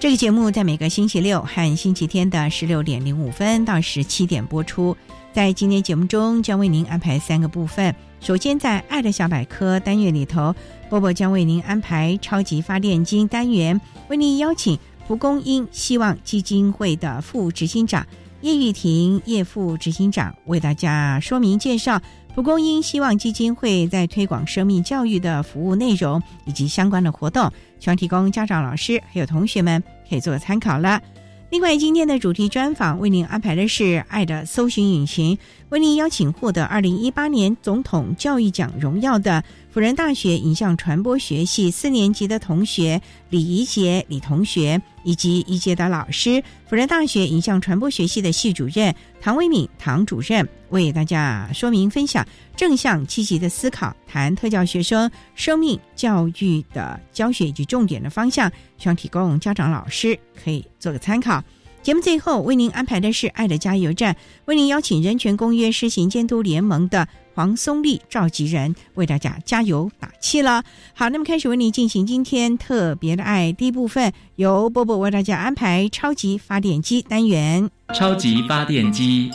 这个节目在每个星期六和星期天的十六点零五分到十七点播出。在今天节目中，将为您安排三个部分。首先，在“爱的小百科”单元里头，波波将为您安排“超级发电机”单元，为您邀请蒲公英希望基金会的副执行长叶玉婷叶副执行长为大家说明介绍蒲公英希望基金会在推广生命教育的服务内容以及相关的活动。希望提供家长、老师还有同学们可以做参考了。另外，今天的主题专访为您安排的是《爱的搜寻引擎》，为您邀请获得二零一八年总统教育奖荣耀的。辅仁大学影像传播学系四年级的同学李怡杰李同学，以及一届的老师，辅仁大学影像传播学系的系主任唐维敏唐主任，为大家说明分享正向积极的思考，谈特教学生生命教育的教学以及重点的方向，希望提供家长老师可以做个参考。节目最后为您安排的是爱的加油站，为您邀请人权公约施行监督联盟的。黄松丽召集人为大家加油打气了。好，那么开始为你进行今天特别的爱第一部分，由波波为大家安排超级发电机单元。超级发电机，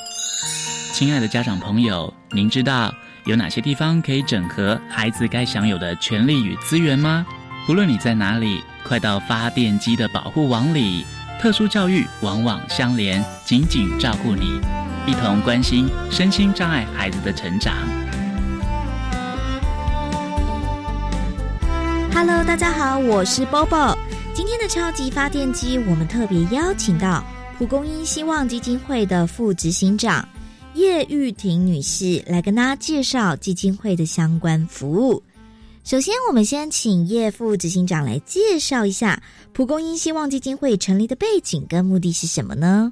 亲爱的家长朋友，您知道有哪些地方可以整合孩子该享有的权利与资源吗？无论你在哪里，快到发电机的保护网里。特殊教育往往相连，紧紧照顾你。一同关心身心障碍孩子的成长。Hello，大家好，我是 Bobo。今天的超级发电机，我们特别邀请到蒲公英希望基金会的副执行长叶玉婷女士来跟大家介绍基金会的相关服务。首先，我们先请叶副执行长来介绍一下蒲公英希望基金会成立的背景跟目的是什么呢？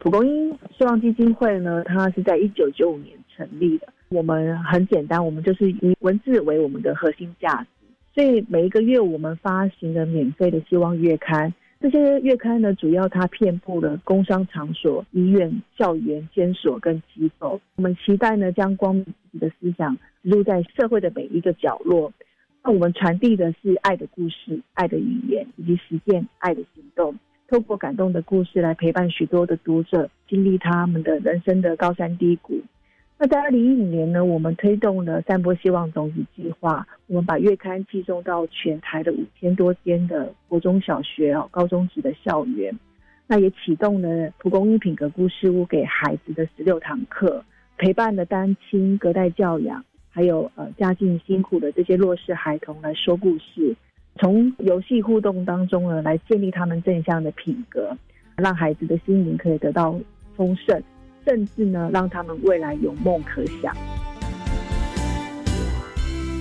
蒲公英希望基金会呢，它是在一九九五年成立的。我们很简单，我们就是以文字为我们的核心价值。所以每一个月我们发行的免费的希望月刊，这些月刊呢，主要它遍布了工商场所、医院、校园、监所跟机构。我们期待呢，将光明自己的思想植入在社会的每一个角落。那我们传递的是爱的故事、爱的语言，以及实践爱的行动。透过感动的故事来陪伴许多的读者经历他们的人生的高山低谷。那在二零一五年呢，我们推动了三波希望种子计划，我们把月刊寄送到全台的五千多间的国中小学哦、高中级的校园。那也启动了蒲公英品格故事屋给孩子的十六堂课，陪伴了单亲、隔代教养，还有呃家境辛苦的这些弱势孩童来说故事。从游戏互动当中呢，来建立他们正向的品格，让孩子的心灵可以得到丰盛，甚至呢，让他们未来有梦可想。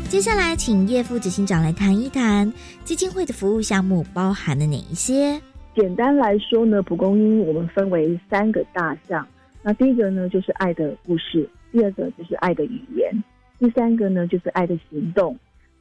接下来，请叶副执行长来谈一谈基金会的服务项目包含了哪一些？简单来说呢，蒲公英我们分为三个大项。那第一个呢，就是爱的故事；第二个就是爱的语言；第三个呢，就是爱的行动。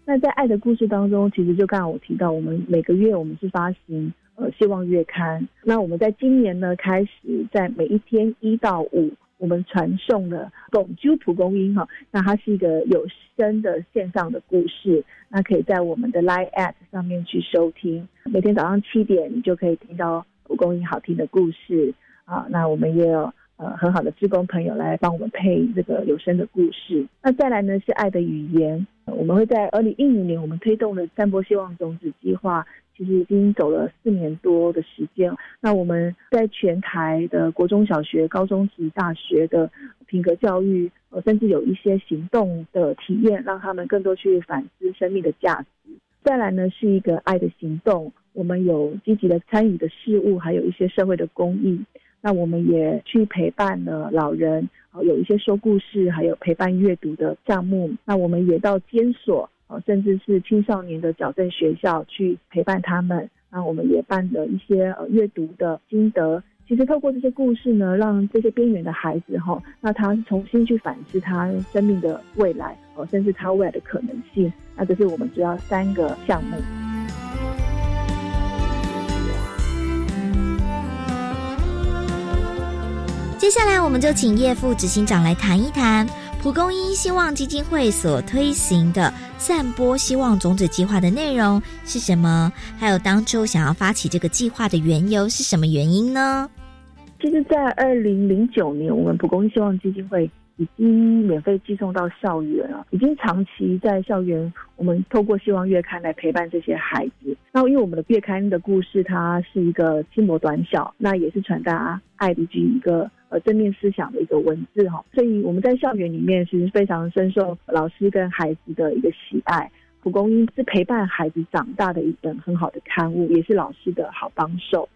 那在爱的故事当中，其实就刚刚我提到，我们每个月我们是发行呃希望月刊。那我们在今年呢开始，在每一天一到五，我们传送了《拱鸠蒲公英》哈，那它是一个有声的线上的故事，那可以在我们的 Live App 上面去收听，每天早上七点你就可以听到蒲公英好听的故事啊。那我们也有呃很好的志工朋友来帮我们配这个有声的故事。那再来呢是爱的语言，我们会在二零一五年我们推动了散播希望种子计划。其实已经走了四年多的时间。那我们在全台的国中小学、高中及大学的品格教育，呃，甚至有一些行动的体验，让他们更多去反思生命的价值。再来呢，是一个爱的行动。我们有积极的参与的事物，还有一些社会的公益。那我们也去陪伴了老人，有一些说故事，还有陪伴阅读的项目。那我们也到监所。甚至是青少年的矫正学校去陪伴他们，那我们也办了一些呃阅读的心得。其实透过这些故事呢，让这些边缘的孩子哈，那他重新去反思他生命的未来哦，甚至他未来的可能性。那这是我们主要三个项目。接下来，我们就请叶副执行长来谈一谈。蒲公英希望基金会所推行的散播希望种子计划的内容是什么？还有当初想要发起这个计划的缘由是什么原因呢？其实，在二零零九年，我们蒲公英希望基金会已经免费寄送到校园了，已经长期在校园，我们透过希望月刊来陪伴这些孩子。那因为我们的月刊的故事，它是一个轻薄短小，那也是传达爱的一个。正面思想的一个文字哈，所以我们在校园里面其实非常深受老师跟孩子的一个喜爱。蒲公英是陪伴孩子长大的一本很好的刊物，也是老师的好帮手。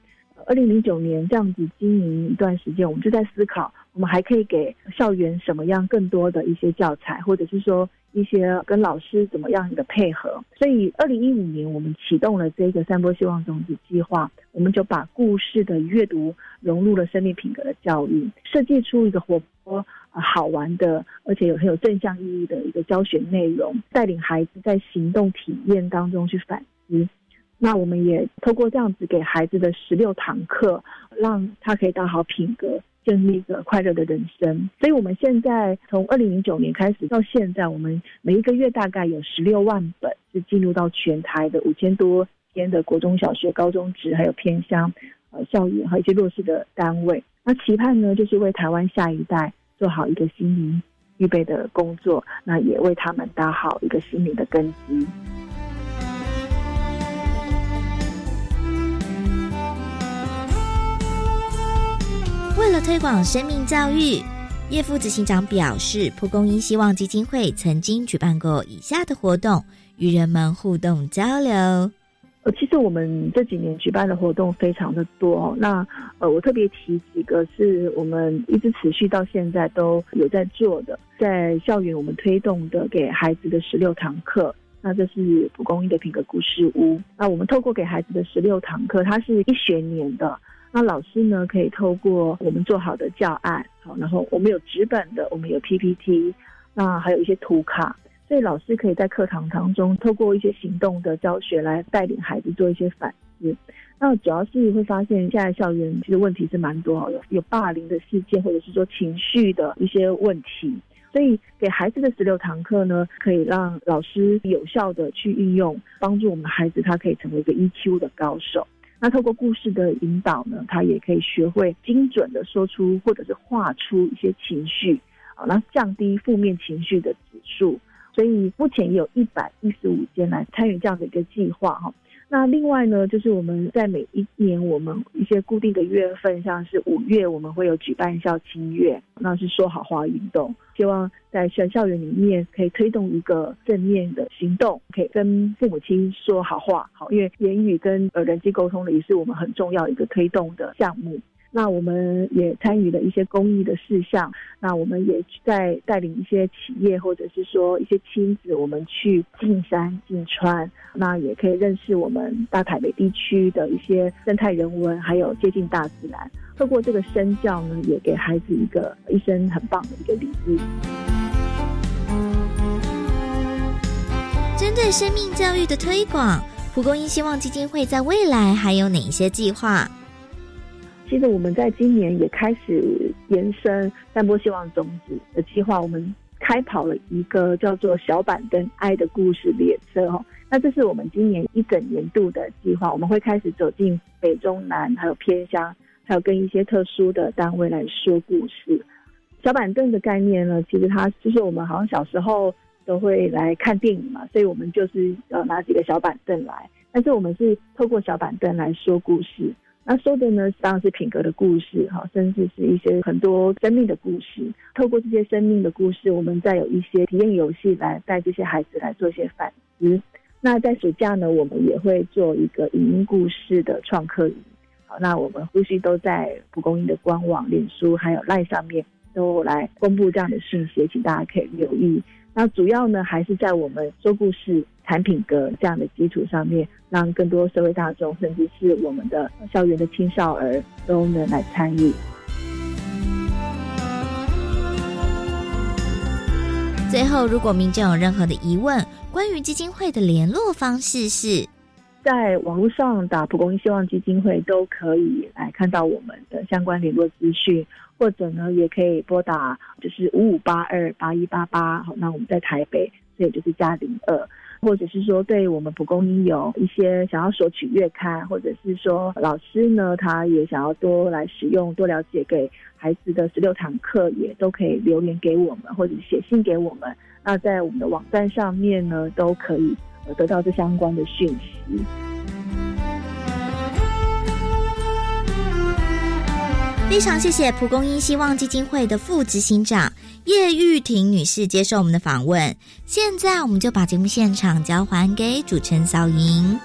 二零零九年这样子经营一段时间，我们就在思考，我们还可以给校园什么样更多的一些教材，或者是说。一些跟老师怎么样的配合，所以二零一五年我们启动了这个三波希望种子计划，我们就把故事的阅读融入了生命品格的教育，设计出一个活泼、好玩的，而且有很有正向意义的一个教学内容，带领孩子在行动体验当中去反思。那我们也透过这样子给孩子的十六堂课，让他可以打好品格。建立一个快乐的人生，所以我们现在从二零零九年开始到现在，我们每一个月大概有十六万本是进入到全台的五千多间的国中小学、高中职，还有偏乡呃校园和一些弱势的单位。那期盼呢，就是为台湾下一代做好一个心灵预备的工作，那也为他们打好一个心灵的根基。为了推广生命教育，叶副执行长表示，蒲公英希望基金会曾经举办过以下的活动，与人们互动交流。呃，其实我们这几年举办的活动非常的多，那呃，我特别提几个是我们一直持续到现在都有在做的，在校园我们推动的给孩子的十六堂课，那这是蒲公英的品格故事屋。那我们透过给孩子的十六堂课，它是一学年的。那老师呢，可以透过我们做好的教案，好，然后我们有纸本的，我们有 PPT，那还有一些图卡，所以老师可以在课堂当中透过一些行动的教学来带领孩子做一些反思。那主要是会发现，现在校园其实问题是蛮多，有有霸凌的事件，或者是说情绪的一些问题，所以给孩子的十六堂课呢，可以让老师有效的去运用，帮助我们的孩子，他可以成为一个 EQ 的高手。那透过故事的引导呢，他也可以学会精准的说出或者是画出一些情绪，啊，那降低负面情绪的指数。所以目前也有一百一十五间来参与这样的一个计划，哈。那另外呢，就是我们在每一年我们一些固定的月份，像是五月，我们会有举办校庆月，那是说好话运动，希望在校校园里面可以推动一个正面的行动，可以跟父母亲说好话，好，因为言语跟人际沟通的也是我们很重要一个推动的项目。那我们也参与了一些公益的事项，那我们也在带领一些企业或者是说一些亲子，我们去进山进川，那也可以认识我们大台北地区的一些生态人文，还有接近大自然。透过这个身教呢，也给孩子一个一生很棒的一个礼物。针对生命教育的推广，蒲公英希望基金会在未来还有哪一些计划？其实我们在今年也开始延伸散播希望种子的计划，我们开跑了一个叫做“小板凳爱的故事列车”哦。那这是我们今年一整年度的计划，我们会开始走进北中南，还有偏乡，还有跟一些特殊的单位来说故事。小板凳的概念呢，其实它就是我们好像小时候都会来看电影嘛，所以我们就是呃拿几个小板凳来，但是我们是透过小板凳来说故事。那说的呢，当然是品格的故事哈，甚至是一些很多生命的故事。透过这些生命的故事，我们再有一些体验游戏来带这些孩子来做一些反思。那在暑假呢，我们也会做一个影音故事的创客营。好，那我们呼吸都在蒲公英的官网、脸书还有赖上面都来公布这样的讯息，请大家可以留意。那主要呢，还是在我们说故事、产品格这样的基础上面，让更多社会大众，甚至是我们的校园的青少儿都能来参与。最后，如果民众有任何的疑问，关于基金会的联络方式是，在网络上打“蒲公英希望基金会”都可以来看到我们的相关联络资讯。或者呢，也可以拨打就是五五八二八一八八，好，那我们在台北，所以就是加零二，或者是说对我们蒲公英有一些想要索取月刊，或者是说老师呢，他也想要多来使用、多了解给孩子的十六堂课，也都可以留言给我们，或者写信给我们。那在我们的网站上面呢，都可以得到这相关的讯息。非常谢谢蒲公英希望基金会的副执行长叶玉婷女士接受我们的访问。现在我们就把节目现场交还给主持人小莹。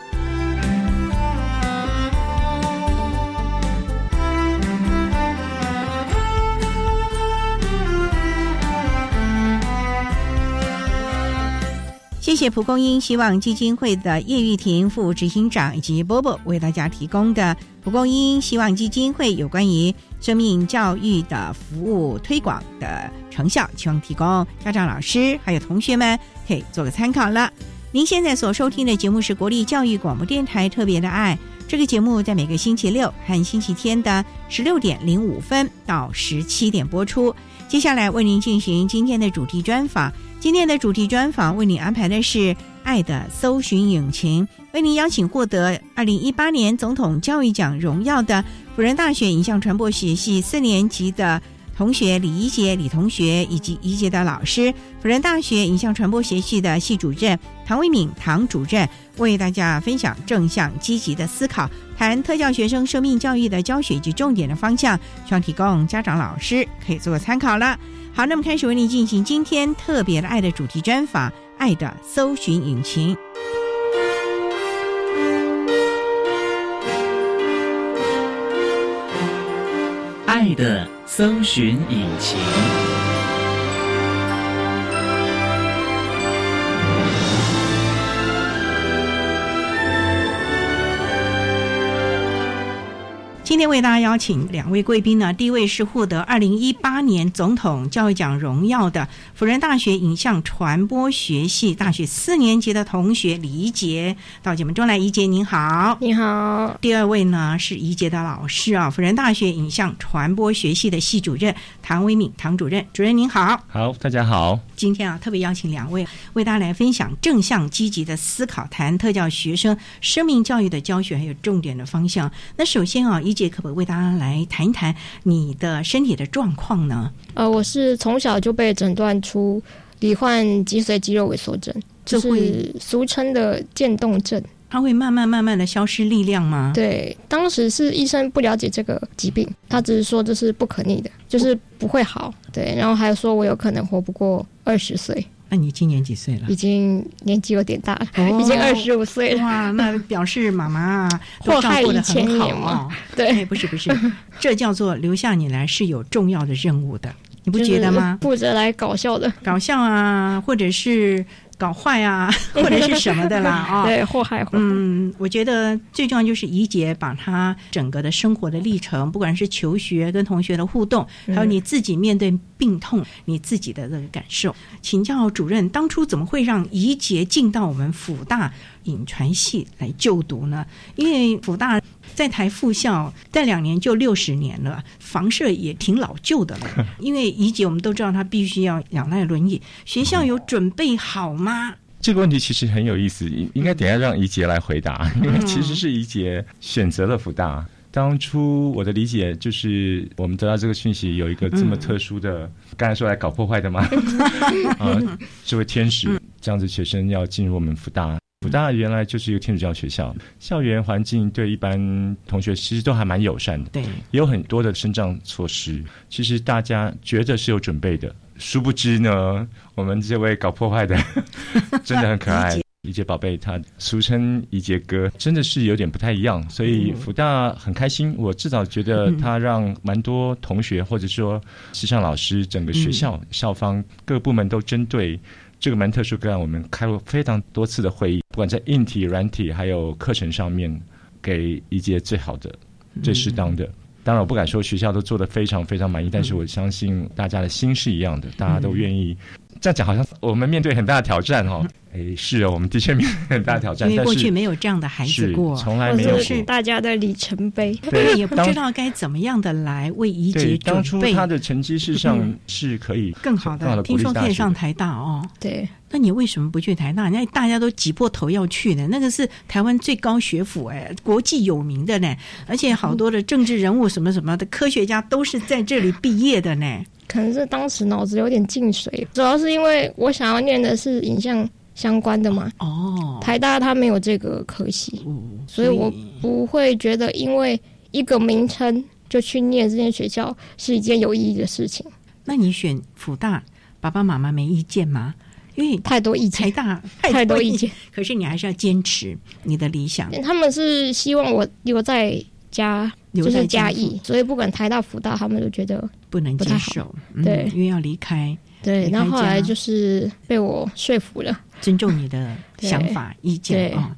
谢谢蒲公英希望基金会的叶玉婷副执行长以及波波为大家提供的蒲公英希望基金会有关于生命教育的服务推广的成效，希望提供家长、老师还有同学们可以做个参考了。您现在所收听的节目是国立教育广播电台特别的爱，这个节目在每个星期六和星期天的十六点零五分到十七点播出。接下来为您进行今天的主题专访。今天的主题专访为您安排的是《爱的搜寻引擎》，为您邀请获得二零一八年总统教育奖荣耀的辅仁大学影像传播学系四年级的同学李怡杰李同学，以及怡杰的老师，辅仁大学影像传播学系的系主任唐维敏唐主任，为大家分享正向积极的思考，谈特教学生生命教育的教学及重点的方向，希望提供家长老师可以做个参考了。好，那么开始为您进行今天特别的爱的主题专访，《爱的搜寻引擎》。爱的搜寻引擎。今天为大家邀请两位贵宾呢，第一位是获得二零一八年总统教育奖荣耀的辅仁大学影像传播学系大学四年级的同学李怡杰，到节目中来，怡杰您好，你好。第二位呢是怡杰的老师啊，辅仁大学影像传播学系的系主任唐维敏唐主任，主任您好，好，大家好。今天啊特别邀请两位为大家来分享正向积极的思考，谈特教学生生命教育的教学还有重点的方向。那首先啊，怡杰。可不可以为大家来谈一谈你的身体的状况呢？呃，我是从小就被诊断出罹患脊髓肌肉萎缩症，就是俗称的渐冻症。它会慢慢慢慢的消失力量吗？对，当时是医生不了解这个疾病，他只是说这是不可逆的，就是不会好。对，然后还有说我有可能活不过二十岁。那你今年几岁了？已经年纪有点大了，已经二十五岁了。哇，那表示妈妈都照顾的千年嘛？对，不是不是，这叫做留下你来是有重要的任务的，你不觉得吗？负责来搞笑的，搞笑啊，或者是。搞坏啊，或者是什么的啦 啊？对，祸害。嗯，我觉得最重要就是怡姐把她整个的生活的历程，不管是求学跟同学的互动，还有你自己面对病痛，你自己的这个感受。请教主任，当初怎么会让怡姐进到我们辅大影传系来就读呢？因为辅大在台复校，待两年就六十年了，房舍也挺老旧的了。因为怡姐我们都知道她必须要仰赖轮椅，学校有准备好吗？这个问题其实很有意思，应该等下让怡杰来回答，因为其实是怡杰选择了福大。当初我的理解就是，我们得到这个讯息，有一个这么特殊的，刚才说来搞破坏的吗？啊，这位天使这样子学生要进入我们福大。福大原来就是一个天主教学校，校园环境对一般同学其实都还蛮友善的，对，也有很多的生长措施。其实大家觉得是有准备的。殊不知呢，我们这位搞破坏的 真的很可爱，怡杰宝贝，他俗称怡杰哥，真的是有点不太一样。所以福大很开心，我至少觉得他让蛮多同学或者说时尚老师、整个学校校方各部门都针对这个蛮特殊个案，我们开过非常多次的会议，不管在硬体、软体还有课程上面，给一节最好的、最适当的。当然，我不敢说学校都做得非常非常满意，但是我相信大家的心是一样的，大家都愿意。这样讲好像我们面对很大的挑战哦。哎，是哦，我们的确面对很大挑战，因为过去没有这样的孩子过，从来没有是大家的里程碑，对，也不知道该怎么样的来为怡杰准备。当初他的成绩事实上是可以更好的，听说可以上台大哦。对，那你为什么不去台大？那大家都挤破头要去呢？那个是台湾最高学府，哎，国际有名的呢，而且好多的政治人物什么什么的科学家都是在这里毕业的呢。可能是当时脑子有点进水，主要是因为我想要念的是影像。相关的嘛，哦，台大它没有这个科系，所以我不会觉得因为一个名称就去念这间学校是一件有意义的事情。那你选辅大，爸爸妈妈没意见吗？因为太多意见，台大太多意见，可是你还是要坚持你的理想。他们是希望我留在家，就是嘉义，所以不管台大福大，他们都觉得不能接受，对，因为要离开。对，然后后来就是被我说服了，尊重你的 想法意见啊。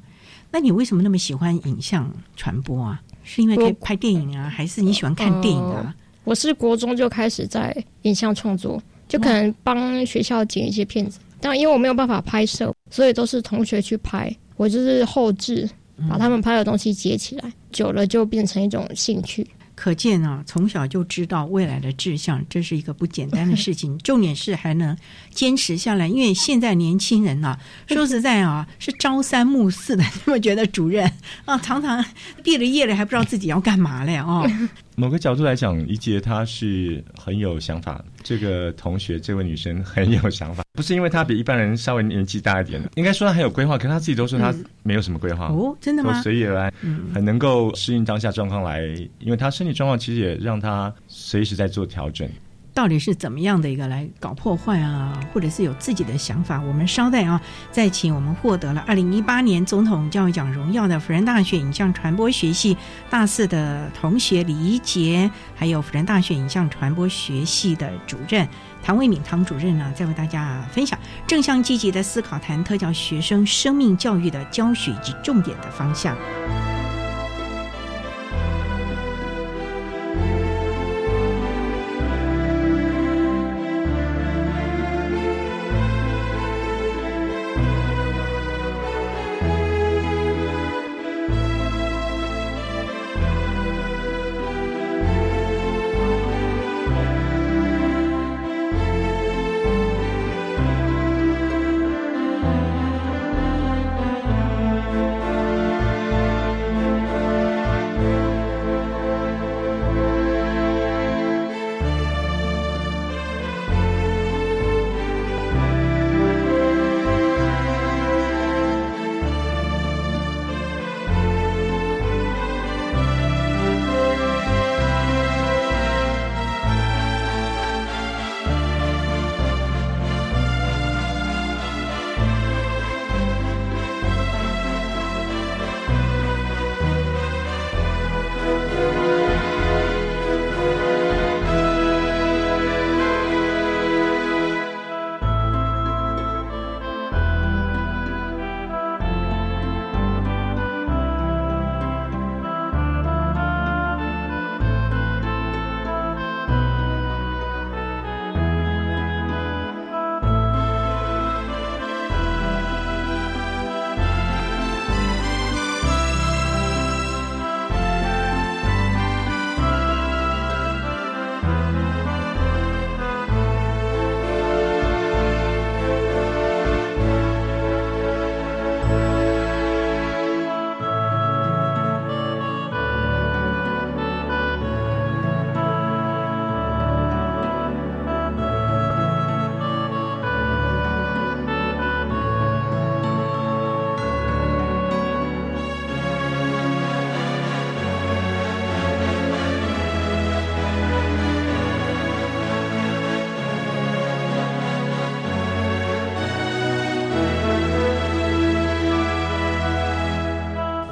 那你为什么那么喜欢影像传播啊？是因为可以拍电影啊，还是你喜欢看电影啊？我是国中就开始在影像创作，就可能帮学校剪一些片子，但因为我没有办法拍摄，所以都是同学去拍，我就是后置，把他们拍的东西截起来，久了就变成一种兴趣。可见啊，从小就知道未来的志向，这是一个不简单的事情。重点是还能坚持下来，因为现在年轻人啊，说实在啊，是朝三暮四的。你们觉得主任啊，常常毕了业了还不知道自己要干嘛嘞？哦。某个角度来讲，一杰他是很有想法。这个同学，这位女生很有想法，不是因为她比一般人稍微年纪大一点，应该说她很有规划。可是她自己都说她没有什么规划哦，真的吗？随意而来，很能够适应当下状况来。因为她身体状况其实也让她随时在做调整。到底是怎么样的一个来搞破坏啊，或者是有自己的想法？我们稍待啊，再请我们获得了二零一八年总统教育奖荣耀的辅仁大学影像传播学系大四的同学李怡杰，还有辅仁大学影像传播学系的主任唐卫敏唐主任呢，再为大家分享正向积极的思考，谈特教学生生命教育的教学及重点的方向。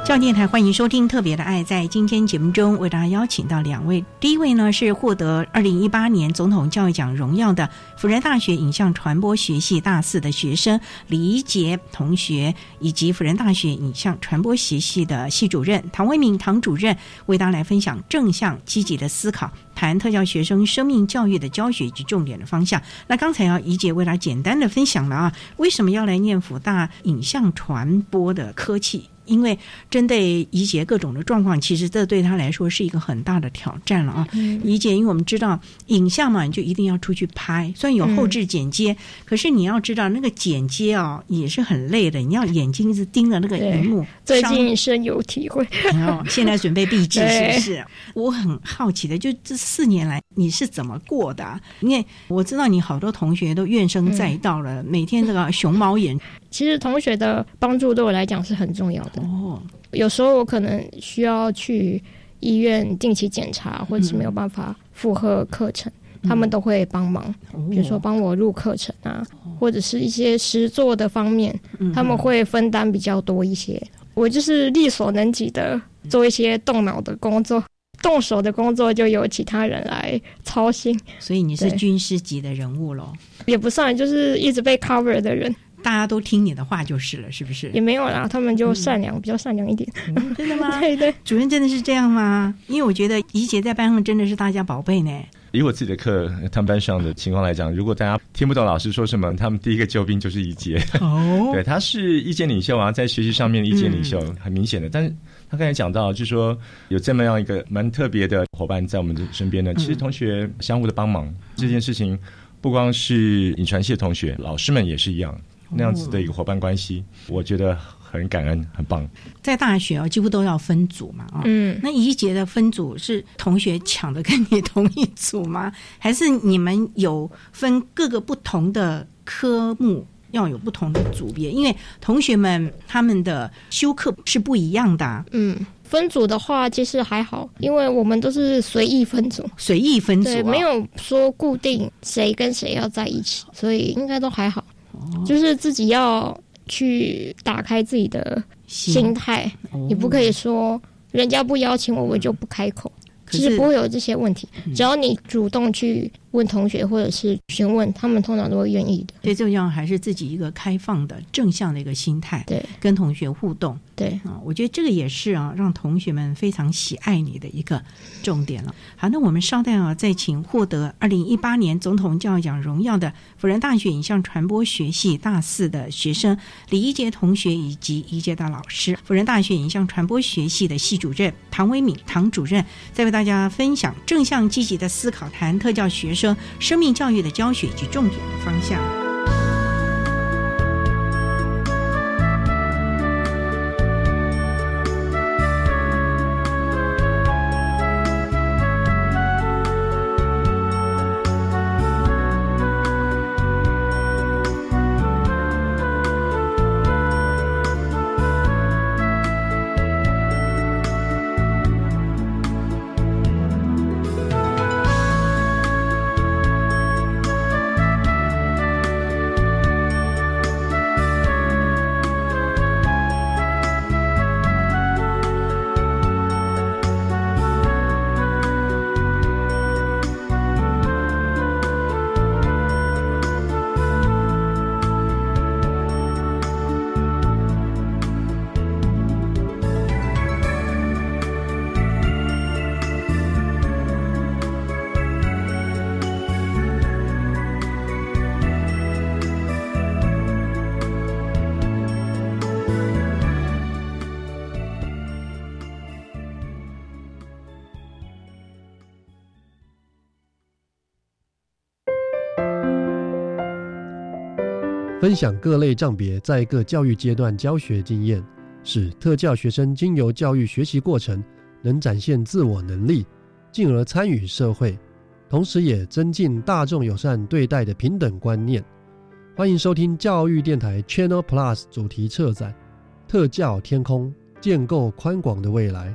教电台欢迎收听《特别的爱》。在今天节目中，为大家邀请到两位。第一位呢是获得二零一八年总统教育奖荣耀的辅仁大学影像传播学系大四的学生李杰同学，以及辅仁大学影像传播学系的系主任唐威敏唐主任，为大家来分享正向积极的思考，谈特教学生生命教育的教学及重点的方向。那刚才啊，怡杰为大家简单的分享了啊，为什么要来念辅大影像传播的科技？因为针对怡姐各种的状况，其实这对他来说是一个很大的挑战了啊！怡姐，因为我们知道影像嘛，你就一定要出去拍，虽然有后置剪接，可是你要知道那个剪接啊也是很累的，你要眼睛一直盯着那个荧幕。最近深有体会。哦，现在准备闭制是不是？我很好奇的，就这四年来你是怎么过的？因为我知道你好多同学都怨声载道了，每天这个熊猫眼。其实同学的帮助对我来讲是很重要的。哦，有时候我可能需要去医院定期检查，或者是没有办法负荷课程，他们都会帮忙。比如说帮我录课程啊，或者是一些实作的方面，他们会分担比较多一些。我就是力所能及的做一些动脑的工作，动手的工作就由其他人来操心。所以你是军师级的人物喽？也不算，就是一直被 cover 的人。大家都听你的话就是了，是不是？也没有啦，他们就善良，比较善良一点。真的吗？对对，主任真的是这样吗？因为我觉得怡姐在班上真的是大家宝贝呢。以我自己的课，他们班上的情况来讲，如果大家听不懂老师说什么，他们第一个救兵就是怡姐。哦，对，他是意见领袖啊，在学习上面意见领袖很明显的。但是他刚才讲到，就是说有这么样一个蛮特别的伙伴在我们的身边呢。其实同学相互的帮忙这件事情，不光是影传系的同学，老师们也是一样。那样子的一个伙伴关系，我觉得很感恩，很棒。在大学啊，几乎都要分组嘛，啊，嗯，那一节的分组是同学抢的跟你同一组吗？还是你们有分各个不同的科目要有不同的组别？因为同学们他们的修课是不一样的。嗯，分组的话其实还好，因为我们都是随意分组，随意分组，没有说固定谁跟谁要在一起，所以应该都还好。就是自己要去打开自己的心态，你不可以说人家不邀请我，我就不开口。其实不会有这些问题，只要你主动去。问同学或者是询问，他们通常都会愿意的。最重要还是自己一个开放的、正向的一个心态，对，跟同学互动，对啊，我觉得这个也是啊，让同学们非常喜爱你的一个重点了。好，那我们稍待啊，再请获得二零一八年总统教育奖荣耀的辅仁大学影像传播学系大四的学生李一杰同学以及一届的老师，辅仁大学影像传播学系的系主任唐维敏唐主任，再为大家分享正向积极的思考，谈特教学生。生命教育的教学及重点的方向。分享各类障别在各教育阶段教学经验，使特教学生经由教育学习过程，能展现自我能力，进而参与社会，同时也增进大众友善对待的平等观念。欢迎收听教育电台 Channel Plus 主题策展《特教天空》，建构宽广的未来。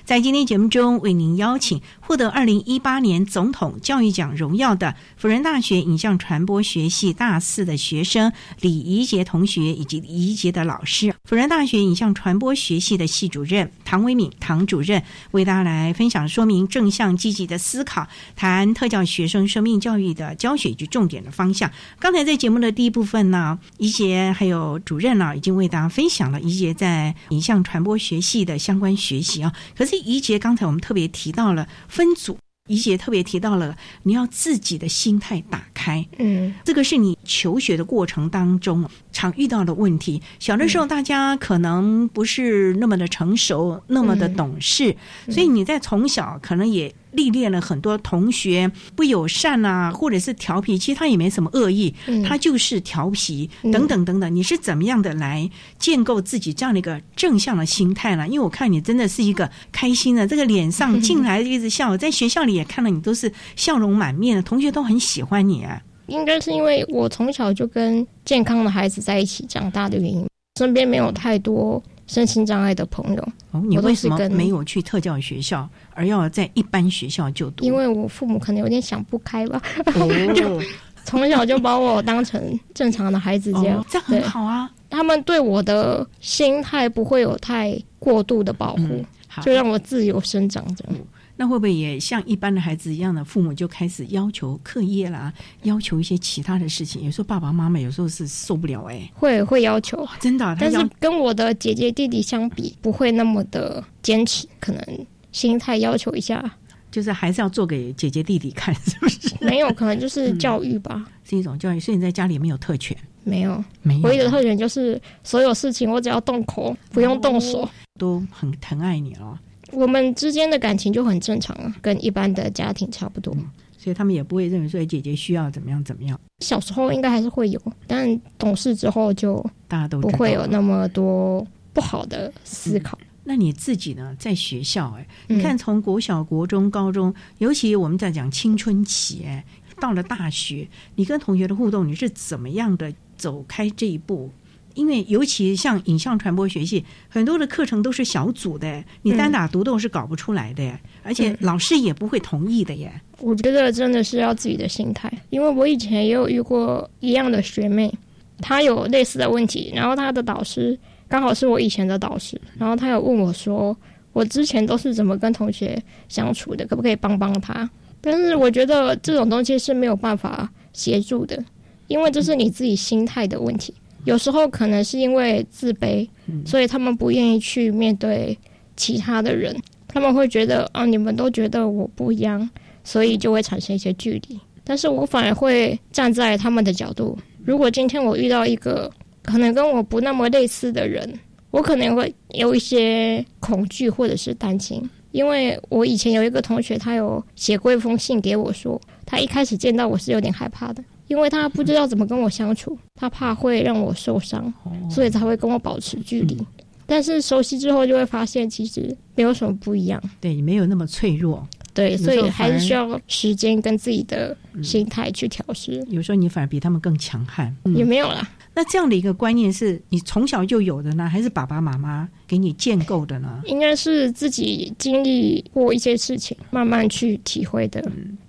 在今天节目中，为您邀请获得二零一八年总统教育奖荣耀的辅仁大学影像传播学系大四的学生李怡杰同学，以及怡杰的老师，辅仁大学影像传播学系的系主任唐维敏唐主任，为大家来分享说明正向积极的思考，谈特教学生生命教育的教学及重点的方向。刚才在节目的第一部分呢，怡杰还有主任呢，已经为大家分享了怡杰在影像传播学系的相关学习啊，可是。怡杰，刚才我们特别提到了分组，怡杰特别提到了你要自己的心态打开，嗯，这个是你求学的过程当中常遇到的问题。小的时候，大家可能不是那么的成熟，那么的懂事，所以你在从小可能也。历练了很多同学不友善啊，或者是调皮，其实他也没什么恶意，他就是调皮等等等等。你是怎么样的来建构自己这样的一个正向的心态呢？因为我看你真的是一个开心的，这个脸上进来一直笑，在学校里也看到你都是笑容满面的，同学都很喜欢你啊。应该是因为我从小就跟健康的孩子在一起长大的原因，身边没有太多。身心障碍的朋友，你为什么没有去特教学校，而要在一般学校就读？因为我父母可能有点想不开吧，就从小就把我当成正常的孩子这样，这样很好啊。他们对我的心态不会有太过度的保护，就让我自由生长这样。那会不会也像一般的孩子一样的父母就开始要求课业啦，要求一些其他的事情？有时候爸爸妈妈有时候是受不了哎，会会要求，真的。但是跟我的姐姐弟弟相比，不会那么的坚持，可能心态要求一下，就是还是要做给姐姐弟弟看，是不是？没有，可能就是教育吧，是一种教育。所以你在家里没有特权，没有，没有。唯一的特权就是所有事情我只要动口，不用动手，都很疼爱你了。我们之间的感情就很正常啊，跟一般的家庭差不多，所以他们也不会认为说姐姐需要怎么样怎么样。小时候应该还是会有，但懂事之后就大家都不会有那么多不好的思考。那你自己呢？在学校，哎，你看从国小、国中、高中，尤其我们在讲青春期，哎，到了大学，你跟同学的互动，你是怎么样的走开这一步？因为尤其像影像传播学系，很多的课程都是小组的，你单打独斗是搞不出来的，而且老师也不会同意的耶。我觉得真的是要自己的心态，因为我以前也有遇过一样的学妹，她有类似的问题，然后她的导师刚好是我以前的导师，然后她有问我说，我之前都是怎么跟同学相处的，可不可以帮帮她？但是我觉得这种东西是没有办法协助的，因为这是你自己心态的问题。有时候可能是因为自卑，所以他们不愿意去面对其他的人。他们会觉得啊，你们都觉得我不一样，所以就会产生一些距离。但是我反而会站在他们的角度。如果今天我遇到一个可能跟我不那么类似的人，我可能会有一些恐惧或者是担心。因为我以前有一个同学，他有写过一封信给我说，他一开始见到我是有点害怕的，因为他不知道怎么跟我相处，他怕会让我受伤，所以才会跟我保持距离。但是熟悉之后，就会发现其实没有什么不一样。对你没有那么脆弱。对，所以还是需要时间跟自己的心态去调试。有时候你反而比他们更强悍，也没有啦。那这样的一个观念是你从小就有的呢，还是爸爸妈妈给你建构的呢？应该是自己经历过一些事情，慢慢去体会的。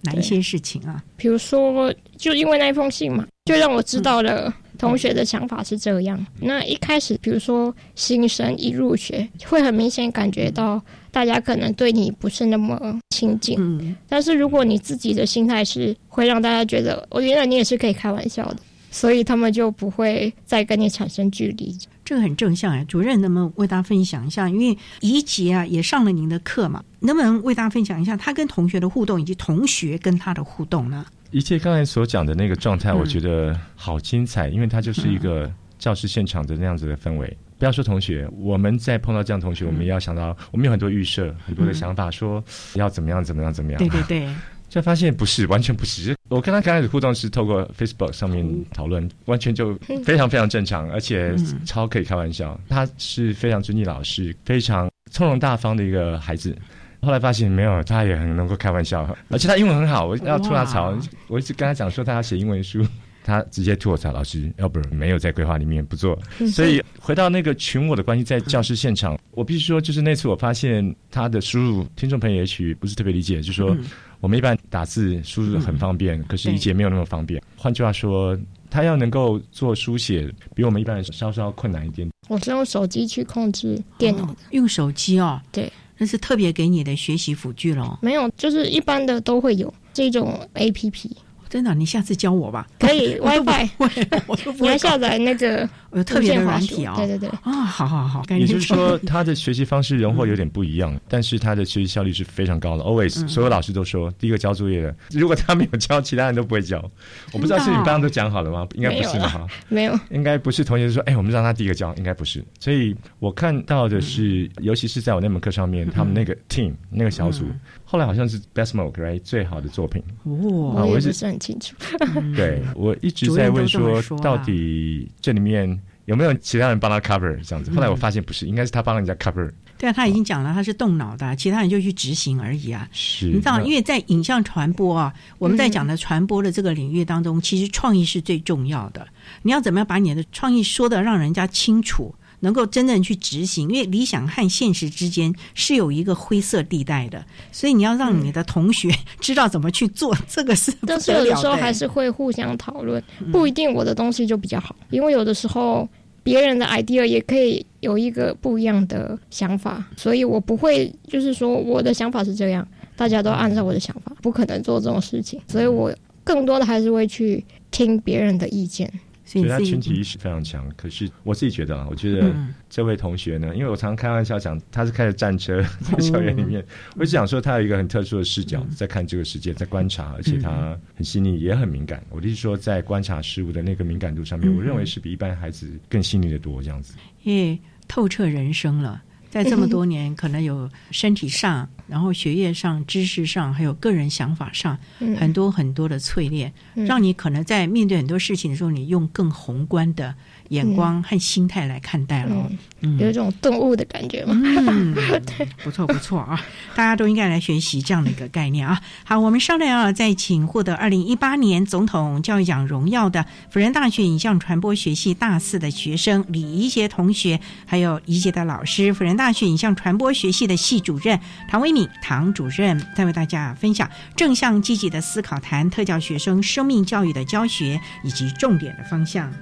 哪一些事情啊？比如说，就因为那一封信嘛，就让我知道了同学的想法是这样。那一开始，比如说新生一入学，会很明显感觉到。大家可能对你不是那么亲近，嗯，但是如果你自己的心态是会让大家觉得，我原来你也是可以开玩笑的，所以他们就不会再跟你产生距离。这个很正向哎，主任能不能为大家分享一下？因为怡杰啊也上了您的课嘛，能不能为大家分享一下他跟同学的互动，以及同学跟他的互动呢？一切刚才所讲的那个状态，我觉得好精彩，因为他就是一个教室现场的那样子的氛围。不要说同学，我们在碰到这样同学，我们也要想到，我们有很多预设，很多的想法，说要怎么样，怎么样，怎么样。对对对，就发现不是，完全不是。我跟他刚开始互动是透过 Facebook 上面讨论，完全就非常非常正常，而且超可以开玩笑。他是非常尊敬老师，非常从容大方的一个孩子。后来发现没有，他也很能够开玩笑，而且他英文很好。我要吐他槽，我一直跟他讲说他要写英文书。他直接吐我槽，老师要不然没有在规划里面不做，所以回到那个群我的关系，在教室现场，我必须说，就是那次我发现他的输入，听众朋友也许不是特别理解，就是说我们一般打字输入很方便，可是理解没有那么方便。换句话说，他要能够做书写，比我们一般人稍稍困难一点。我是用手机去控制电脑的，用手机哦，对，那是特别给你的学习辅具喽。没有，就是一般的都会有这种 A P P。真的，你下次教我吧。可以，WiFi，你要下载那个有特别的软体哦。对对对。啊，好好好。也就是说，他的学习方式人或有点不一样，但是他的学习效率是非常高的。Always，所有老师都说，第一个交作业的，如果他没有交，其他人都不会交。我不知道是你刚刚都讲好了吗？应该不是哈。没有。应该不是同学说，哎，我们让他第一个交，应该不是。所以我看到的是，尤其是在我那门课上面，他们那个 team 那个小组。后来好像是 best mark，right 最好的作品。哦，我也不是很清楚。对，我一直在问说，到底这里面有没有其他人帮他 cover 这样子？后来我发现不是，应该是他帮人家 cover。对啊，他已经讲了，他是动脑的，其他人就去执行而已啊。是，你知道，因为在影像传播啊，我们在讲的传播的这个领域当中，其实创意是最重要的。你要怎么样把你的创意说的让人家清楚？能够真正去执行，因为理想和现实之间是有一个灰色地带的，所以你要让你的同学 知道怎么去做，这个是。但是有的时候还是会互相讨论，不一定我的东西就比较好，因为有的时候别人的 idea 也可以有一个不一样的想法，所以我不会就是说我的想法是这样，大家都按照我的想法，不可能做这种事情，所以我更多的还是会去听别人的意见。所以他群体意识非常强，可是我自己觉得啊，我觉得这位同学呢，因为我常常开玩笑讲，他是开着战车 在校园里面，我只想说他有一个很特殊的视角在看这个世界，在观察，而且他很细腻，也很敏感。我的意思说，在观察事物的那个敏感度上面，我认为是比一般孩子更细腻的多，这样子。耶，透彻人生了。在这么 多年，可能有身体上，然后学业上、知识上，还有个人想法上，很多很多的淬炼，让你可能在面对很多事情的时候，你用更宏观的。眼光和心态来看待了，嗯。有一种顿悟的感觉吗。嗯，不错不错啊，大家都应该来学习这样的一个概念啊。好，我们商量啊，再请获得二零一八年总统教育奖荣耀的辅仁大学影像传播学系大四的学生李怡杰同学，还有怡杰的老师，辅仁大学影像传播学系的系主任唐维敏唐主任，再为大家分享正向积极的思考，谈特教学生生命教育的教学以及重点的方向。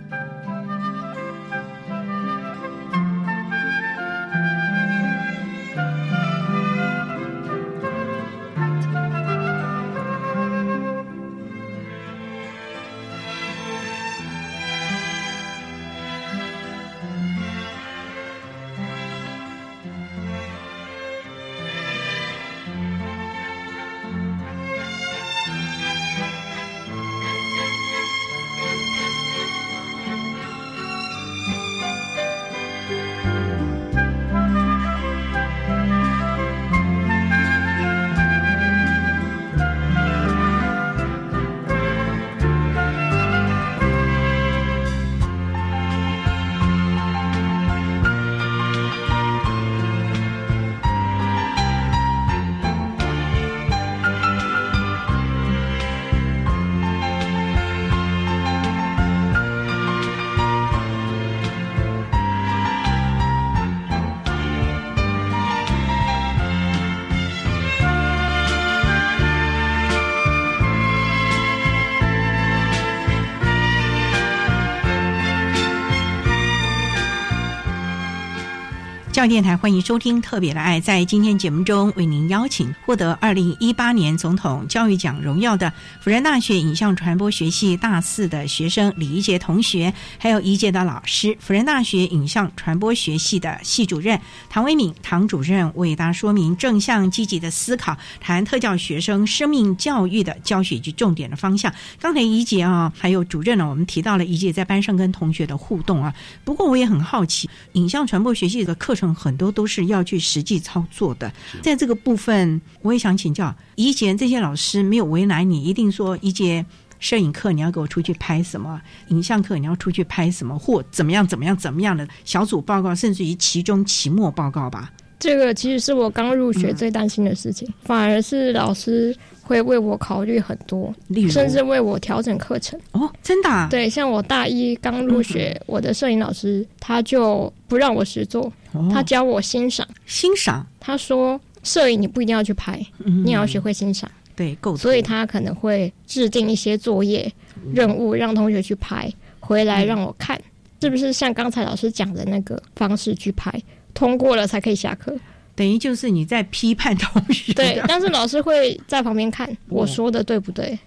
教育电台欢迎收听《特别的爱》。在今天节目中，为您邀请获得二零一八年总统教育奖荣耀的辅仁大学影像传播学系大四的学生李一杰同学，还有一届的老师，辅仁大学影像传播学系的系主任唐维敏唐主任，为大家说明正向积极的思考，谈特教学生生命教育的教学及重点的方向。刚才一杰啊，还有主任呢，我们提到了一杰在班上跟同学的互动啊。不过我也很好奇，影像传播学系的课程很多都是要去实际操作的，在这个部分，我也想请教一杰，这些老师没有为难你，一定说一杰摄影课你要给我出去拍什么，影像课你要出去拍什么，或怎么样怎么样怎么样的小组报告，甚至于期中、期末报告吧。这个其实是我刚入学最担心的事情，反而是老师会为我考虑很多，甚至为我调整课程。哦，真的？啊对，像我大一刚入学，我的摄影老师他就不让我实做，他教我欣赏。欣赏？他说，摄影你不一定要去拍，你也要学会欣赏。对，够。所以他可能会制定一些作业任务，让同学去拍，回来让我看，是不是像刚才老师讲的那个方式去拍。通过了才可以下课，等于就是你在批判同学。对，但是老师会在旁边看我说的对不对。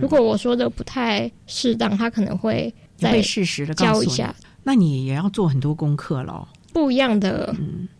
如果我说的不太适当，他可能会再适时的教一下。那你也要做很多功课喽。不一样的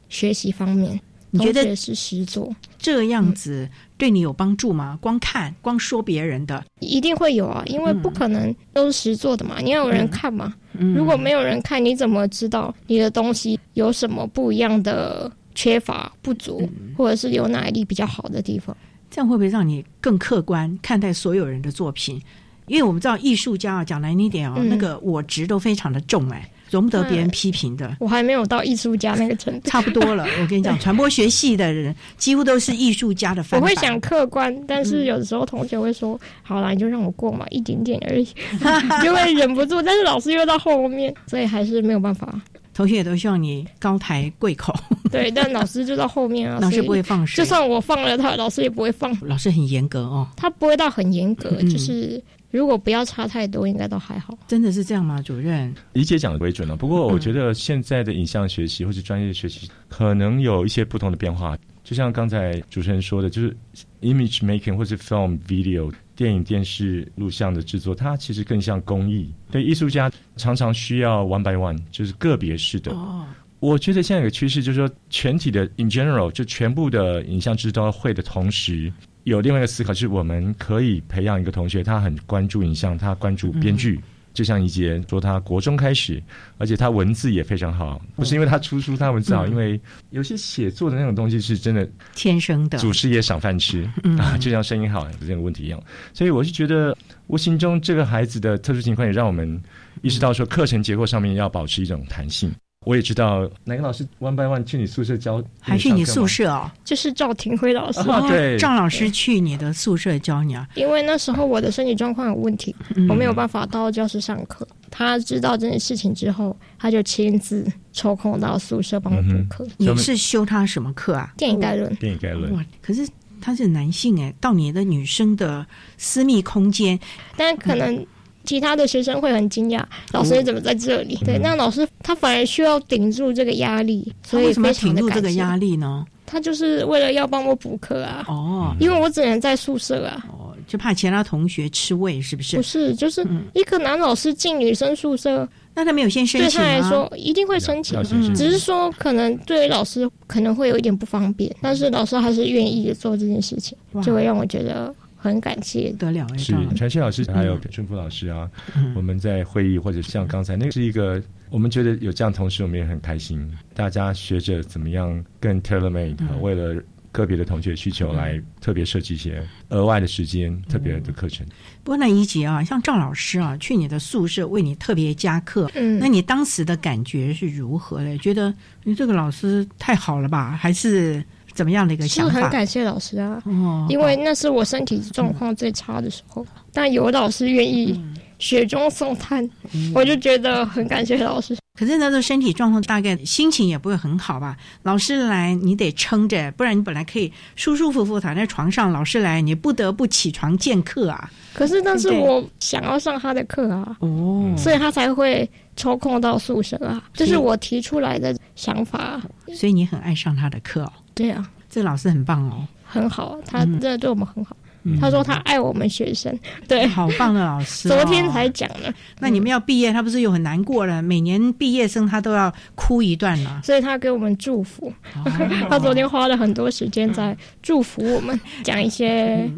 学习方面，你觉得是实作这样子对你有帮助吗？光看、光说别人的，一定会有啊，因为不可能都是实做的嘛，你要有人看嘛。如果没有人看，你怎么知道你的东西有什么不一样的缺乏、不足，或者是有哪里比较好的地方？这样会不会让你更客观看待所有人的作品？因为我们知道艺术家啊，讲难听点哦，那个我值都非常的重哎。容不得别人批评的，我还没有到艺术家那个程度，差不多了。我跟你讲，传播学系的人几乎都是艺术家的范。我会想客观，但是有的时候同学会说：“好啦，你就让我过嘛，一点点而已。”就会忍不住，但是老师又到后面，所以还是没有办法。同学也都希望你高抬贵口，对，但老师就到后面啊，老师不会放水，就算我放了他，老师也不会放。老师很严格哦，他不会到很严格，就是。如果不要差太多，应该都还好。真的是这样吗，主任？理解讲的为准了。不过，我觉得现在的影像学习或者专业学习可能有一些不同的变化。就像刚才主持人说的，就是 image making 或是 film video 电影、电视、录像的制作，它其实更像工艺。对艺术家常常需要 one by one，就是个别式的。哦，我觉得现在有个趋势，就是说全体的 in general 就全部的影像制作会的同时。有另外一个思考，就是我们可以培养一个同学，他很关注影像，他关注编剧。就像一杰说，他国中开始，而且他文字也非常好，不是因为他出书，他文字好，因为有些写作的那种东西是真的天生的。祖师爷赏饭吃啊，就像声音好的这个问题一样。所以我是觉得，无形中这个孩子的特殊情况也让我们意识到，说课程结构上面要保持一种弹性。我也知道哪个老师 one by one 去你宿舍教，还去你宿舍哦？就是赵廷辉老师，对，赵老师去你的宿舍教你啊？因为那时候我的身体状况有问题，我没有办法到教室上课。他知道这件事情之后，他就亲自抽空到宿舍帮我补课。你是修他什么课啊？电影概论。电影概论。哇，可是他是男性哎，到你的女生的私密空间，但可能。其他的学生会很惊讶，老师怎么在这里？对，那老师他反而需要顶住这个压力，所以非常的住这个压力呢？他就是为了要帮我补课啊。哦，因为我只能在宿舍啊。哦，就怕其他同学吃味，是不是？不是，就是一个男老师进女生宿舍，那他没有先申请对他来说一定会申请，只是说可能对于老师可能会有一点不方便，但是老师还是愿意做这件事情，就会让我觉得。很感谢，得了是传奇老师，还有春福老师啊。我们在会议或者像刚才那是一个，我们觉得有这样同事，我们也很开心。大家学着怎么样更 tailor made，为了个别的同学需求来特别设计一些额外的时间、特别的课程。不过那一节啊，像赵老师啊，去你的宿舍为你特别加课，嗯，那你当时的感觉是如何的？觉得你这个老师太好了吧？还是？怎么样的一个想法？是很感谢老师啊，因为那是我身体状况最差的时候，但有老师愿意雪中送炭，我就觉得很感谢老师。可是那时候身体状况大概心情也不会很好吧？老师来你得撑着，不然你本来可以舒舒服服躺在床上，老师来你不得不起床见课啊。可是那是我想要上他的课啊，哦，所以他才会抽空到宿舍啊，这是我提出来的想法啊。所以你很爱上他的课哦。对啊，这老师很棒哦，很好，他真的对我们很好。嗯他说他爱我们学生，对，好棒的老师、哦。昨天才讲的。那你们要毕业，他不是又很难过了？每年毕业生他都要哭一段了。所以他给我们祝福。哦 他昨天花了很多时间在祝福我们，讲一些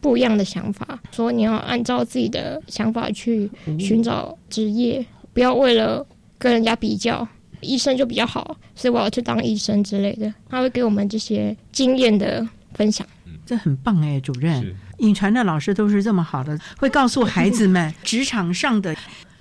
不一样的想法，说你要按照自己的想法去寻找职业，不要为了跟人家比较。医生就比较好，所以我要去当医生之类的。他会给我们这些经验的分享。这很棒哎，主任。影传的老师都是这么好的，会告诉孩子们 职场上的。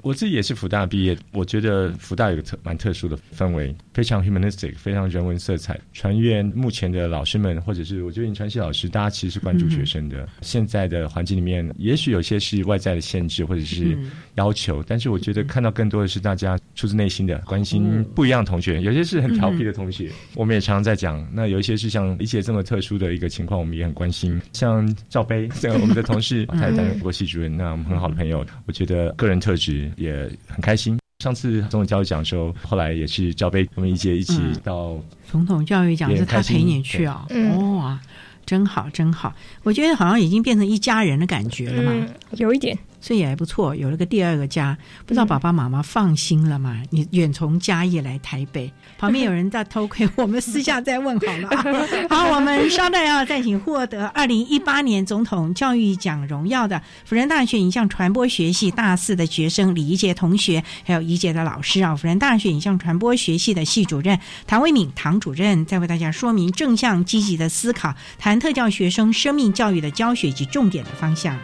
我自己也是福大毕业，我觉得福大有个特蛮特殊的氛围，非常 humanistic，非常人文色彩。传院目前的老师们，或者是我觉得影传系老师，大家其实是关注学生的。现在的环境里面，也许有些是外在的限制或者是要求，但是我觉得看到更多的是大家出自内心的关心不一样的同学，有些是很调皮的同学，我们也常常在讲。那有一些是像理解这么特殊的一个情况，我们也很关心。像赵杯，这个我们的同事，他也担任过系主任，那我们很好的朋友，我觉得个人特质。也很开心。上次总统教育奖的时候，后来也是赵杯我们一届一起到、总统教育奖是他陪你去啊、哦，哇，真好真好。我觉得好像已经变成一家人的感觉了嘛，嗯、有一点。所以也还不错，有了个第二个家，不知道爸爸妈妈放心了吗？你远从嘉义来台北，旁边有人在偷窥，我们私下再问好了。好，我们稍待要再请获得二零一八年总统教育奖荣耀的辅仁大学影像传播学系大四的学生李怡杰同学，还有怡杰的老师啊，辅仁大学影像传播学系的系主任唐卫敏唐主任，再为大家说明正向积极的思考，谈特教学生生命教育的教学及重点的方向。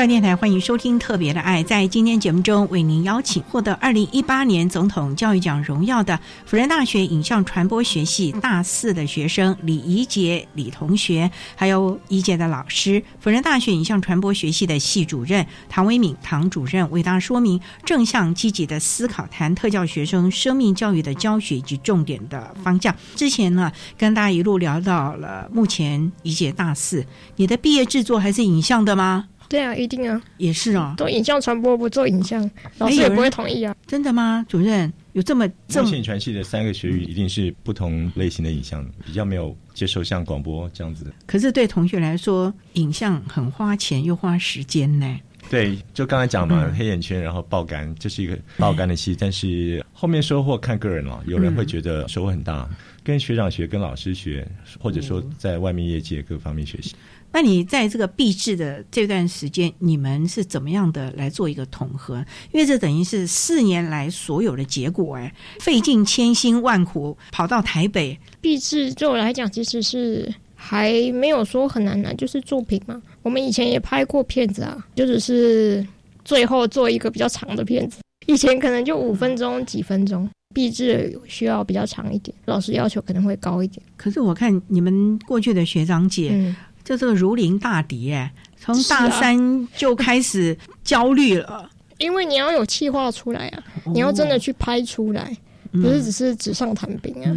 教电台欢迎收听《特别的爱》。在今天节目中，为您邀请获得二零一八年总统教育奖荣耀的辅仁大学影像传播学系大四的学生李怡杰李同学，还有怡杰的老师，辅仁大学影像传播学系的系主任唐维敏唐主任，为大家说明正向积极的思考，谈特教学生生命教育的教学及重点的方向。之前呢，跟大家一路聊到了目前怡杰大四，你的毕业制作还是影像的吗？对啊，一定啊，也是啊，做影像传播不做影像，老师也不会同意啊。真的吗，主任？有这么这么目前传系的三个学域一定是不同类型的影像，比较没有接受像广播这样子的。可是对同学来说，影像很花钱又花时间呢。对，就刚才讲嘛，嗯、黑眼圈，然后爆肝，这是一个爆肝的戏，但是后面收获看个人了。有人会觉得收获很大，嗯、跟学长学，跟老师学，或者说在外面业界各方面学习。那你在这个闭制的这段时间，你们是怎么样的来做一个统合？因为这等于是四年来所有的结果，哎，费尽千辛万苦跑到台北闭制，对我来讲其实是还没有说很难难，就是作品嘛。我们以前也拍过片子啊，就只是最后做一个比较长的片子，以前可能就五分钟、几分钟。闭制需要比较长一点，老师要求可能会高一点。可是我看你们过去的学长姐。嗯就这个如临大敌哎，从大三就开始焦虑了。因为你要有气化出来啊，你要真的去拍出来，不是只是纸上谈兵啊。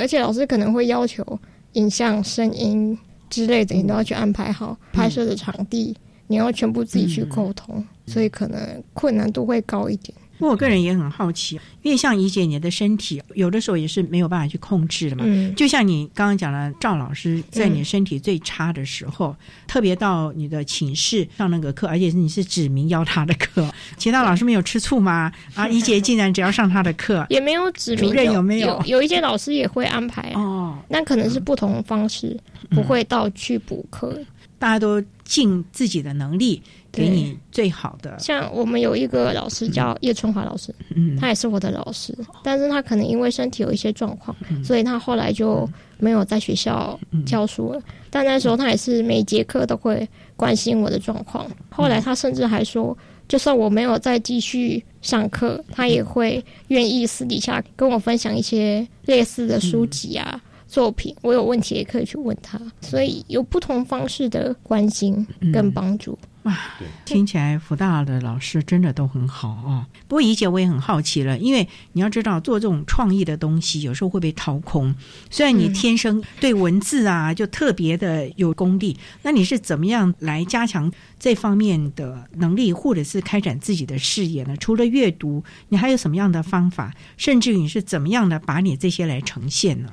而且老师可能会要求影像、声音之类的，你都要去安排好拍摄的场地，你要全部自己去沟通，所以可能困难度会高一点。不过我个人也很好奇，因为像怡姐你的身体有的时候也是没有办法去控制的嘛。嗯就像你刚刚讲了，赵老师在你身体最差的时候，特别到你的寝室上那个课，而且是你是指名邀他的课，其他老师没有吃醋吗？啊，怡姐竟然只要上他的课，也没有指名主任有没有有？有一些老师也会安排哦，那可能是不同的方式，不会到去补课。大家都尽自己的能力，给你最好的。像我们有一个老师叫叶春华老师，嗯他也是我的老师，但是他可能因为身体有一些状况，所以他后来就没有在学校教书了。但那时候他也是每节课都会关心我的状况。后来他甚至还说，就算我没有再继续上课，他也会愿意私底下跟我分享一些类似的书籍啊。作品，我有问题也可以去问他，所以有不同方式的关心跟帮助。哇，听起来福大的老师真的都很好啊。不过怡姐我也很好奇了，因为你要知道做这种创意的东西，有时候会被掏空。虽然你天生对文字啊就特别的有功力，那你是怎么样来加强这方面的能力，或者是开展自己的事业呢？除了阅读，你还有什么样的方法？甚至于你是怎么样的把你这些来呈现呢？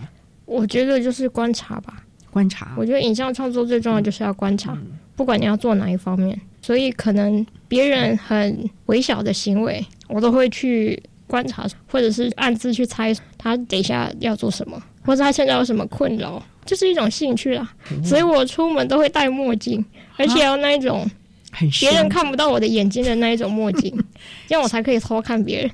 我觉得就是观察吧，观察。我觉得影像创作最重要就是要观察，不管你要做哪一方面。所以可能别人很微小的行为，我都会去观察，或者是暗自去猜他等一下要做什么，或者他现在有什么困扰，就是一种兴趣啦。所以我出门都会戴墨镜，而且要那一种。很别人看不到我的眼睛的那一种墨镜，这样我才可以偷看别人。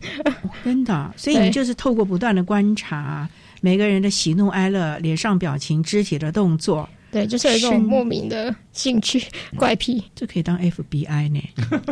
真的，所以你就是透过不断的观察。每个人的喜怒哀乐、脸上表情、肢体的动作，对，就是有一种莫名的兴趣怪癖，这可以当 FBI 呢，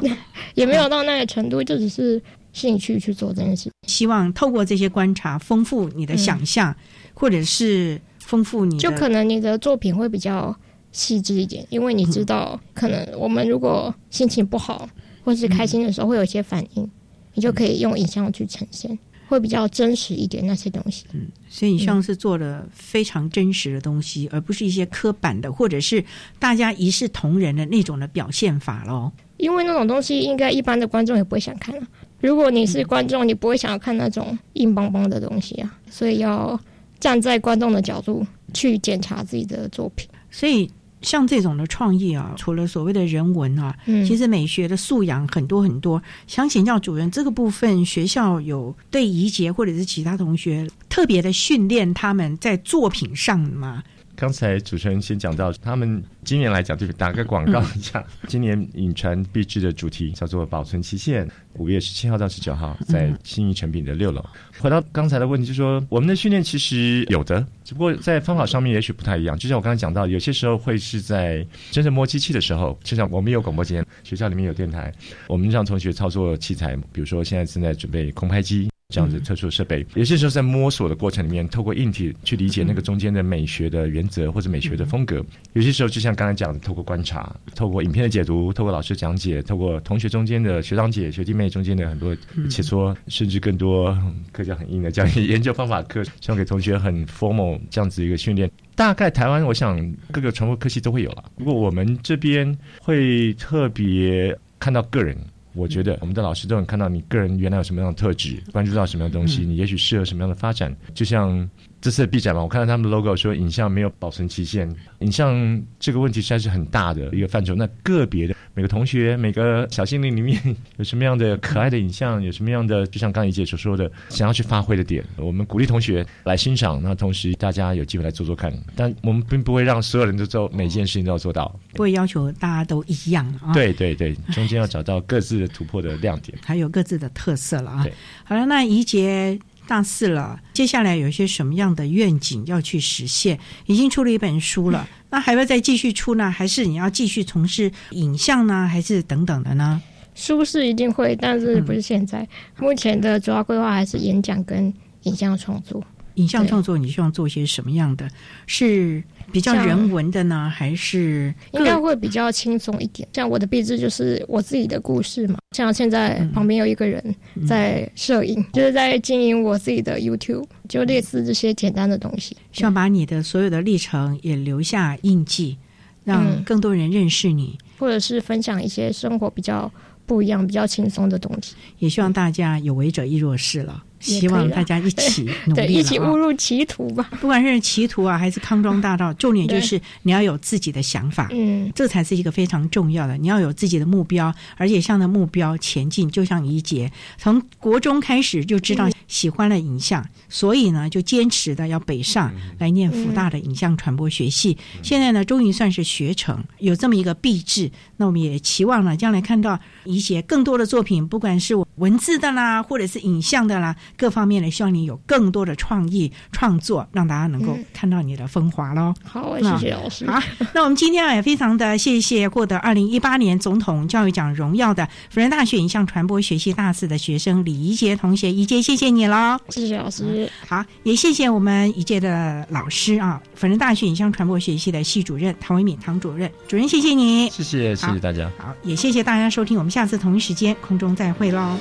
也没有到那个程度，就只是兴趣去做这件事。希望透过这些观察，丰富你的想象，嗯、或者是丰富你，就可能你的作品会比较细致一点，因为你知道，可能我们如果心情不好或是开心的时候，会有一些反应，你就可以用影像去呈现。会比较真实一点那些东西，嗯，所以你上次做了非常真实的东西，嗯、而不是一些刻板的，或者是大家一视同仁的那种的表现法喽。因为那种东西，应该一般的观众也不会想看啊。如果你是观众，你不会想要看那种硬邦邦的东西啊。所以要站在观众的角度去检查自己的作品。所以。像这种的创意啊，除了所谓的人文啊，嗯、其实美学的素养很多很多。想请教主任，这个部分学校有对怡杰或者是其他同学特别的训练他们在作品上吗？刚才主持人先讲到，他们今年来讲，就是打个广告一下，嗯、今年影传必制的主题叫做“保存期限”，五月十七号到十九号在新义成品的六楼。回到刚才的问题，就是说我们的训练其实有的，只不过在方法上面也许不太一样。就像我刚才讲到，有些时候会是在真正摸机器的时候，就像我们有广播间，学校里面有电台，我们让同学操作器材，比如说现在正在准备空拍机。这样子特殊设备，有些时候在摸索的过程里面，透过硬体去理解那个中间的美学的原则或者美学的风格。有些时候就像刚才讲的，透过观察，透过影片的解读，透过老师讲解，透过同学中间的学长姐、学弟妹中间的很多切磋，甚至更多课叫很硬的这样研究方法课，希望给同学很 formal 这样子一个训练。大概台湾，我想各个传播科系都会有了。不过我们这边会特别看到个人。我觉得我们的老师都能看到你个人原来有什么样的特质，关注到什么样的东西，你也许适合什么样的发展。就像这次的 B 展嘛，我看到他们的 logo 说影像没有保存期限，影像这个问题实在是很大的一个范畴。那个别的每个同学、每个小心灵里面有什么样的可爱的影像，有什么样的，就像刚才姐所说的，想要去发挥的点，我们鼓励同学来欣赏。那同时大家有机会来做做看，但我们并不会让所有人都做每件事情都要做到，不会要求大家都一样啊。对对对，中间要找到各自的。突破的亮点，还有各自的特色了啊！好了，那怡杰大四了，接下来有一些什么样的愿景要去实现？已经出了一本书了，那还要再继续出呢？还是你要继续从事影像呢？还是等等的呢？书是一定会，但是不是现在。嗯、目前的主要规划还是演讲跟影像创作。影像创作，你希望做些什么样的？是比较人文的呢，还是应该会比较轻松一点。像我的壁纸就是我自己的故事嘛，像现在旁边有一个人在摄影，就是在经营我自己的 YouTube，就类似这些简单的东西。希望把你的所有的历程也留下印记，让嗯更多人认识你。或者是分享一些生活比较不一样、比较轻松的东西。也希望大家有为者亦若是了，希望大家一起 努力对，一起啊误入歧途吧。不管是歧途啊，还是康庄大道，重点就是你要有自己的想法，嗯，这才是一个非常重要的。你要有自己的目标，而且向着目标前进。就像怡姐从国中开始就知道喜欢了影像，所以呢就坚持的要北上来念福大的影像传播学系。现在呢，终于算是学成，有这么一个毕制。那我们也期望呢，将来看到怡姐更多的作品，不管是文字的啦，或者是影像的啦，各方面的，希望你有更多的创意创作，让大家能够嗯看到你的风华喽。好，谢谢老师。好，那我们今天啊也非常的谢谢获得二零一八年总统教育奖荣耀的辅仁大学影像传播学系大四的学生李怡杰同学，怡杰谢谢你喽。谢谢老师。好，也谢谢我们一届的老师啊，辅仁大学影像传播学系的系主任唐维敏唐主任，主任谢谢你。谢谢谢谢大家。好，也谢谢大家收听，我们下次同一时间空中再会喽。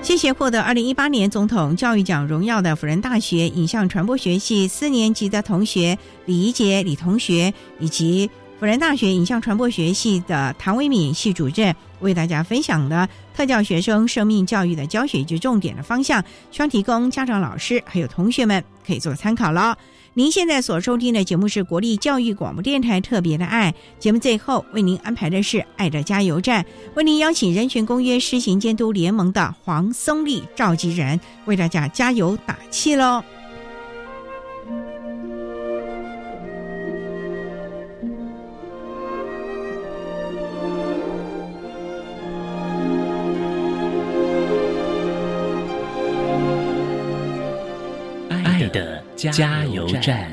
谢谢获得二零一八年总统教育奖荣耀的辅仁大学影像传播学系四年级的同学李怡杰李同学，以及辅仁大学影像传播学系的唐维敏系主任，为大家分享的特教学生生命教育的教学及重点的方向，希望提供家长、老师还有同学们可以做参考了。您现在所收听的节目是国立教育广播电台特别的爱节目，最后为您安排的是爱的加油站，为您邀请人权公约施行监督联盟的黄松丽召集人为大家加油打气喽。的加油站。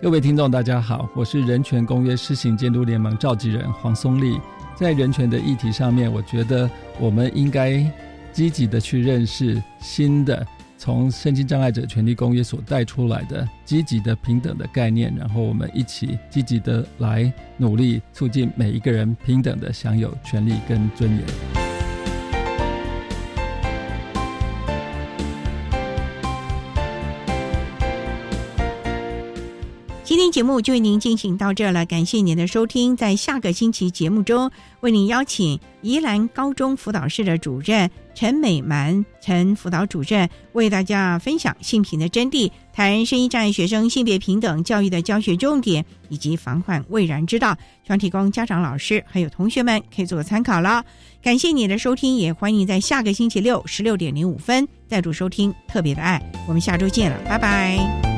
各位听众，大家好，我是人权公约施行监督联盟召集人黄松丽。在人权的议题上面，我觉得我们应该积极的去认识新的从身心障碍者权利公约所带出来的积极的平等的概念，然后我们一起积极的来努力促进每一个人平等的享有权利跟尊严。节目就为您进行到这了，感谢您的收听。在下个星期节目中，为您邀请宜兰高中辅导室的主任陈美满陈辅导主任为大家分享性平的真谛，谈声音障碍学生性别平等教育的教学重点以及防患未然之道，希望提供家长、老师还有同学们可以做个参考了。感谢你的收听，也欢迎在下个星期六十六点零五分再度收听特别的爱。我们下周见了，拜拜。